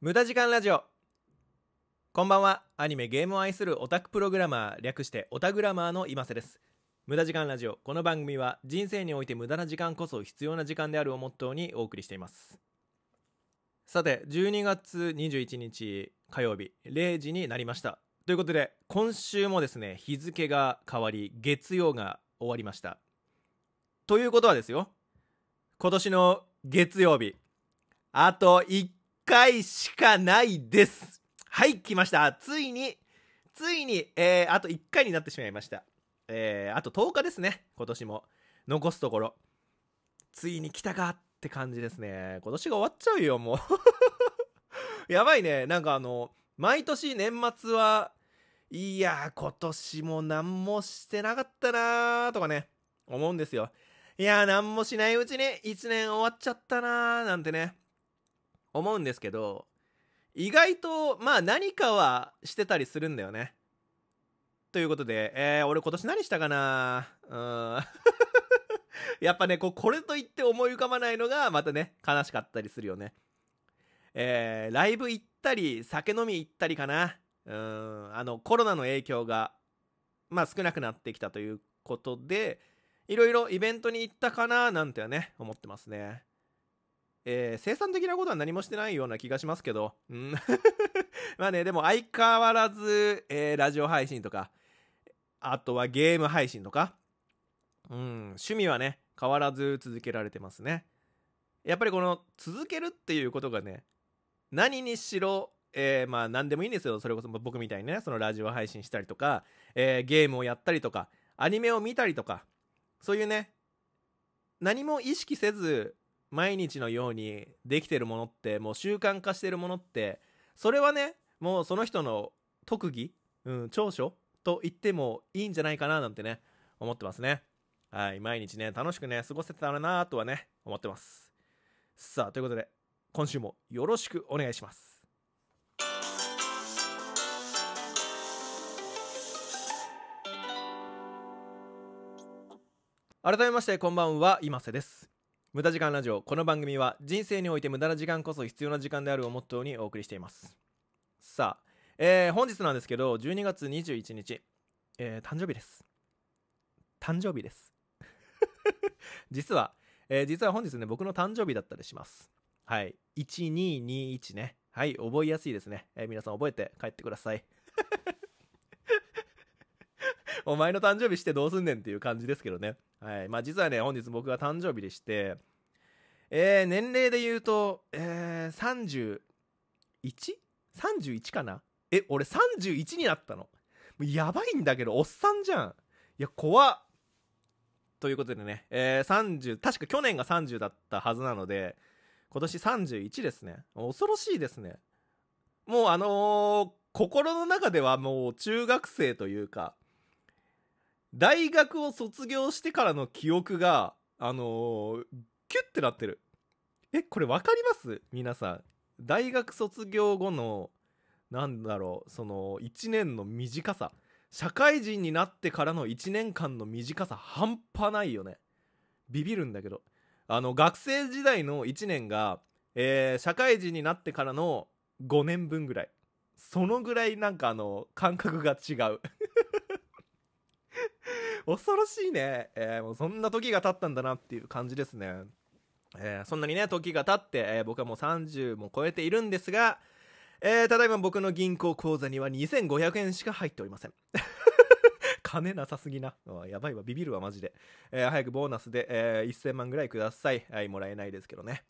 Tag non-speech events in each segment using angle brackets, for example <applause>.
無駄時間ラジオ。こんばんは。アニメゲームを愛するオタクプログラマー略してオタグラマーの今瀬です。無駄時間ラジオ。この番組は人生において無駄な時間こそ必要な時間であるをモットーにお送りしています。さて12月21日火曜日0時になりました。ということで今週もですね日付が変わり月曜が終わりました。ということはですよ。今年の月曜日あと1回しかないです。はい来ました。ついについに、えー、あと1回になってしまいました。えー、あと10日ですね。今年も。残すところ。ついに来たかって感じですね。今年が終わっちゃうよもう。<laughs> やばいね。なんかあの毎年年末はいや今年も何もしてなかったなーとかね思うんですよ。いや何もしないうちに1年終わっちゃったなーなんてね。思うんですけど意外とまあ何かはしてたりするんだよね。ということで、えー、俺今年何したかな？うん。<laughs> やっぱねここれと言って思い浮かばないのがまたね悲しかったりするよね。えー、ライブ行ったり酒飲み行ったりかな。うん。あのコロナの影響がまあ少なくなってきたということでいろいろイベントに行ったかななんてはね思ってますね。えー、生産的なことは何もしてないような気がしますけど、うん、<laughs> まあねでも相変わらず、えー、ラジオ配信とかあとはゲーム配信とか、うん、趣味はね変わらず続けられてますね。やっぱりこの続けるっていうことがね何にしろえー、まあ何でもいいんですよ。それこそ僕みたいにねそのラジオ配信したりとか、えー、ゲームをやったりとかアニメを見たりとかそういうね何も意識せず毎日のようにできてるものってもう習慣化してるものってそれはねもうその人の特技、うん、長所と言ってもいいんじゃないかななんてね思ってますね。はい毎日ね楽しくね過ごせてたらなとはね思ってます。さあということで今週もよろしくお願いします。改めましてこんばんは今瀬です。無駄時間ラジオ。この番組は人生において無駄な時間こそ必要な時間であるをモットーにお送りしています。さあ、えー、本日なんですけど12月21日、えー、誕生日です。誕生日です。<laughs> 実は、えー、実は本日ね僕の誕生日だったりします。はい。1221ね。はい。覚えやすいですね、え、皆さん覚えて帰ってください。お前の誕生日してどうすんねんっていう感じですけどね。はい。まあ実はね、本日僕が誕生日でして、えー、年齢で言うと、えー、31?31 かな？え、俺31になったの。もうやばいんだけど、おっさんじゃん。いや、怖っ。ということでね、えー、30、確か去年が30だったはずなので、今年31ですね。恐ろしいですね。もうあのー、心の中ではもう中学生というか、大学を卒業してからの記憶が、あのー、キュッてなってる。え、これ分かります？皆さん。大学卒業後の、なんだろう、その、1年の短さ。社会人になってからの1年間の短さ、半端ないよね。ビビるんだけど。あの、学生時代の1年が、えー、社会人になってからの5年分ぐらい。そのぐらいなんかあの、感覚が違う。恐ろしいね、えー、もうそんな時が経ったんだなっていう感じですね、えー、そんなにね時が経って、えー、僕はもう30も超えているんですが、えー、ただいま僕の銀行口座には2500円しか入っておりません <laughs> 金なさすぎな。やばいわ、ビビるわ、マジで。えー、早くボーナスで、えー、1000万ぐらいください。はい、もらえないですけどね。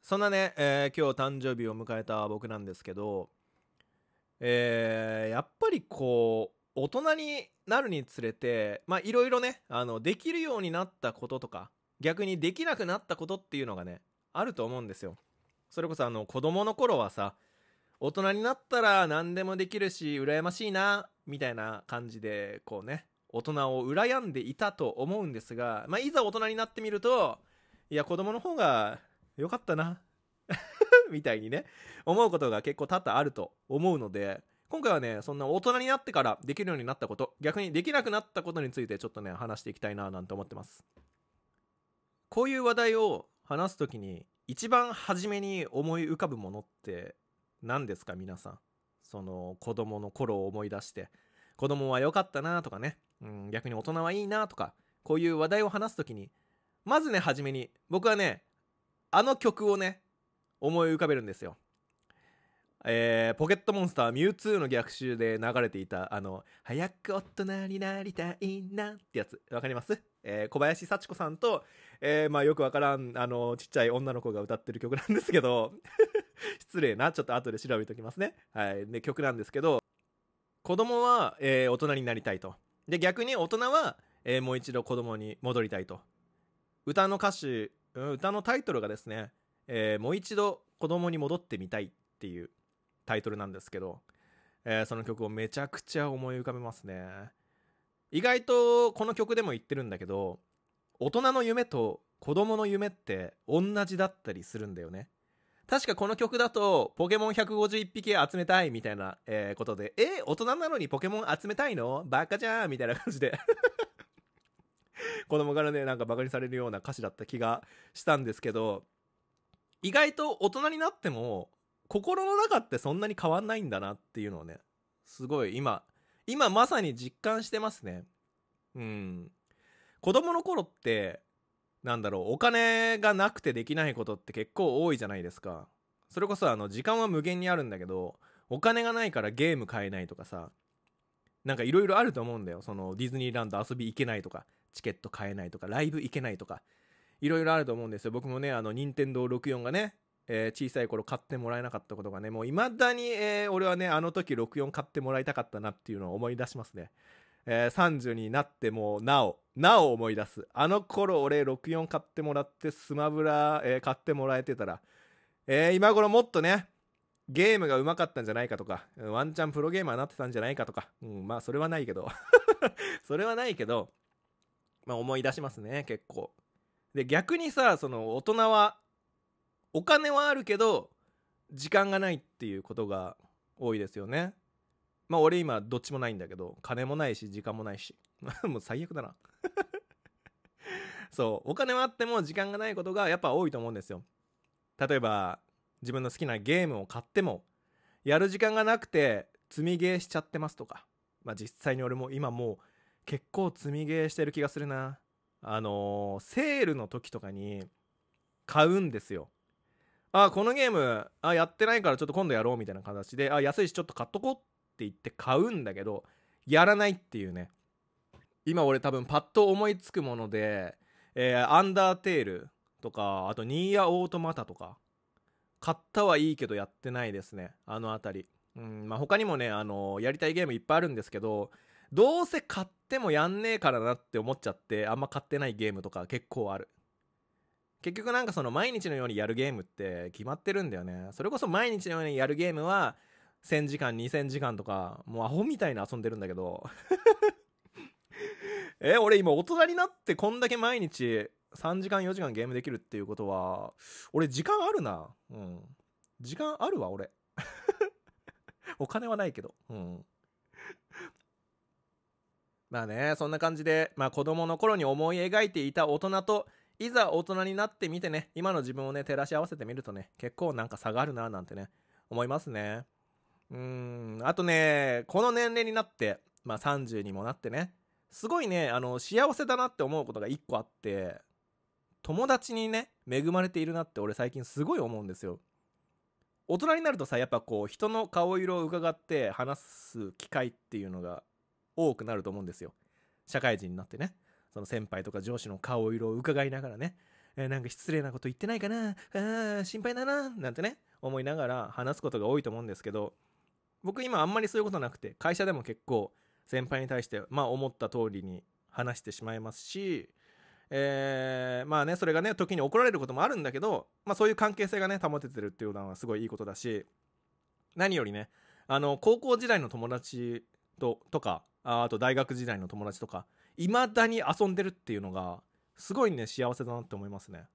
そんなね、えー、今日誕生日を迎えた僕なんですけど、えー、やっぱりこう、大人になるにつれてまあいろいろねあのできるようになったこととか逆にできなくなったことっていうのがねあると思うんですよ。それこそあの子供の頃はさ大人になったら何でもできるし羨ましいなみたいな感じでこうね大人を羨んでいたと思うんですが、まあ、いざ大人になってみるといや子供の方が良かったな <laughs> みたいにね思うことが結構多々あると思うので今回はね、そんな大人になってからできるようになったこと、逆にできなくなったことについてちょっとね、話していきたいななんて思ってます。こういう話題を話す時に、一番初めに思い浮かぶものって何ですか？皆さん。その子供の頃を思い出して。子供は良かったなとかね、うん、逆に大人はいいなとか。こういう話題を話す時にまずね初めに僕はねあの曲をね思い浮かべるんですよ。えー、ポケットモンスターミュウツーの逆襲で流れていたあの「早く大人になりたいな」ってやつわかります？えー、小林幸子さんと、えー、まあよくわからん、あの、ちっちゃい女の子が歌ってる曲なんですけど <laughs> 失礼な、ちょっと後で調べておきますね。はい。で、曲なんですけど、子供は、えー、大人になりたいと。で、逆に大人は、えー、もう一度子供に戻りたいと。歌の歌詞、歌のタイトルがですね、えー、もう一度子供に戻ってみたいっていうタイトルなんですけど、えー、その曲をめちゃくちゃ思い浮かべますね。意外とこの曲でも言ってるんだけど大人の夢と子供の夢って同じだったりするんだよね。確かこの曲だとポケモン151匹集めたいみたいな、えー、ことでえ大人なのにポケモン集めたいの？バカじゃんみたいな感じで。<laughs> 子供からねなんかバカにされるような歌詞だった気がしたんですけど意外と大人になっても心の中ってそんなに変わんないんだなっていうのをねすごい今今まさに実感してますね。うん。子供の頃って、なんだろう、お金がなくてできないことって結構多いじゃないですか。それこそあの、時間は無限にあるんだけど、お金がないからゲーム買えないとかさ、なんかいろいろあると思うんだよ。そのディズニーランド遊び行けないとか、チケット買えないとか、ライブ行けないとか、いろいろあると思うんですよ。僕もね、あの、任天堂64がね、えー、小さい頃買ってもらえなかったことがね、もう未だに、えー、俺はね、あの時64買ってもらいたかったなっていうのを思い出しますね。えー、30になってもなお、なお思い出す。あの頃俺64買ってもらってスマブラ、えー、買ってもらえてたら、えー、今頃もっとね、ゲームが上手かったんじゃないかとか、ワンチャンプロゲーマーになってたんじゃないかとか、うん、まあそれはないけど、<laughs> それはないけど、まあ思い出しますね、結構。で、逆にさ、その大人はお金はあるけど時間がないっていうことが多いですよね。まあ俺今どっちもないんだけど金もないし時間もないし。<laughs> もう最悪だな。<laughs> そう。お金はあっても時間がないことがやっぱ多いと思うんですよ。例えば自分の好きなゲームを買ってもやる時間がなくて積みゲーしちゃってますとか。まあ実際に俺も今もう結構積みゲーしてる気がするな。あのー、セールの時とかに買うんですよ。あこのゲームあやってないからちょっと今度やろうみたいな形であ安いしちょっと買っとこうって言って買うんだけどやらないっていうね。今俺多分パッと思いつくもので、えー、アンダーテールとかあとニーヤオートマタとか買ったはいいけどやってないですね。あの辺り。うんまあ他にもねあのやりたいゲームいっぱいあるんですけどどうせ買ってもやんねえからなって思っちゃってあんま買ってないゲームとか結構ある。結局なんかその毎日のようにやるゲームって決まってるんだよね。それこそ毎日のようにやるゲームは1000時間、2000時間とか、もうアホみたいに遊んでるんだけど。<laughs> え、俺今大人になってこんだけ毎日3時間4時間ゲームできるっていうことは、俺時間あるな。うん。時間あるわ、俺。<laughs> お金はないけど。うん。まあね、そんな感じで、まあ子供の頃に思い描いていた大人と、いざ大人になってみてね、今の自分をね、照らし合わせてみるとね、結構なんか差があるななんてね、思いますね。うーん、あとね、この年齢になって、まあ30にもなってね、すごいね、あの、幸せだなって思うことが一個あって、友達にね、恵まれているなって俺最近すごい思うんですよ。大人になるとさ、やっぱこう、人の顔色を伺って話す機会っていうのが多くなると思うんですよ。社会人になってね。その先輩とか上司の顔色を伺いながらね、えー、なんか失礼なこと言ってないかな？あ心配だななんてね、思いながら話すことが多いと思うんですけど、僕今あんまりそういうことなくて、会社でも結構先輩に対して、まあ思った通りに話してしまいますし、えー、まあね、それがね、時に怒られることもあるんだけど、まあそういう関係性がね、保ててるっていうのはすごいいいことだし、何よりね、あの、高校時代の友達と、とか、あと大学時代の友達とか、未だに遊んでるっていうのが、すごいね、幸せだなって思いますね。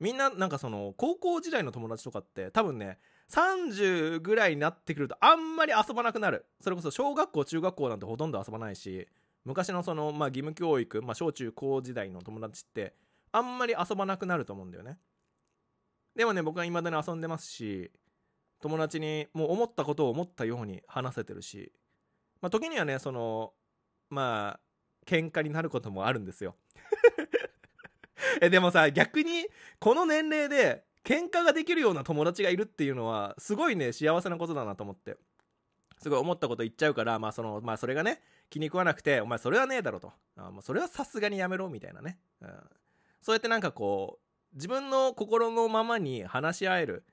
みんな、なんかその、高校時代の友達とかって、多分ね、30ぐらいになってくると、あんまり遊ばなくなる。それこそ小学校、中学校なんてほとんど遊ばないし、昔のその、まあ、義務教育、まあ、小中高時代の友達って、あんまり遊ばなくなると思うんだよね。でもね、僕は未だに遊んでますし、友達にもう思ったことを思ったように話せてるし、まあ、時にはねそのまあ喧嘩になることもあるんですよ。<laughs> えでもさ逆にこの年齢で喧嘩ができるような友達がいるっていうのはすごいね幸せなことだなと思って。すごい思ったこと言っちゃうからまあそのまあそれがね気に食わなくてお前それはねえだろと。あもうそれはさすがにやめろみたいなね、うん、そうやってなんかこう自分の心のままに話し合える、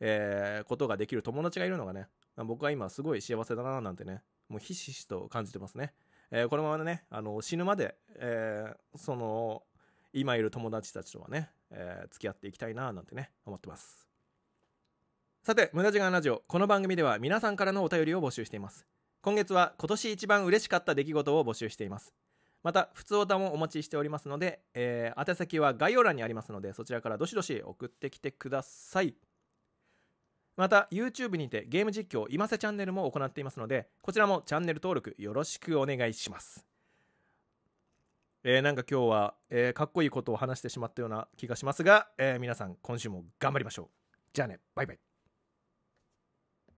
えー、ことができる友達がいるのがね僕は今すごい幸せだななんてねもうひしひしと感じてますね、えー、このままねあの死ぬまで、えー、その今いる友達たちとはね、えー、付き合っていきたいななんてね思ってます。さて無駄時間ラジオ。この番組では皆さんからのお便りを募集しています。今月は今年一番嬉しかった出来事を募集しています。また普通歌もお待ちしておりますので、えー、宛先は概要欄にありますのでそちらからどしどし送ってきてください。また YouTube にてゲーム実況今瀬チャンネルも行っていますのでこちらもチャンネル登録よろしくお願いします。えー、なんか今日は、えー、かっこいいことを話してしまったような気がしますが、えー、皆さん今週も頑張りましょう。じゃあね。バイバイ。